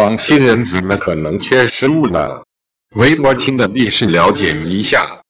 广西人怎么可能缺失误呢？韦伯清的历史了解一下。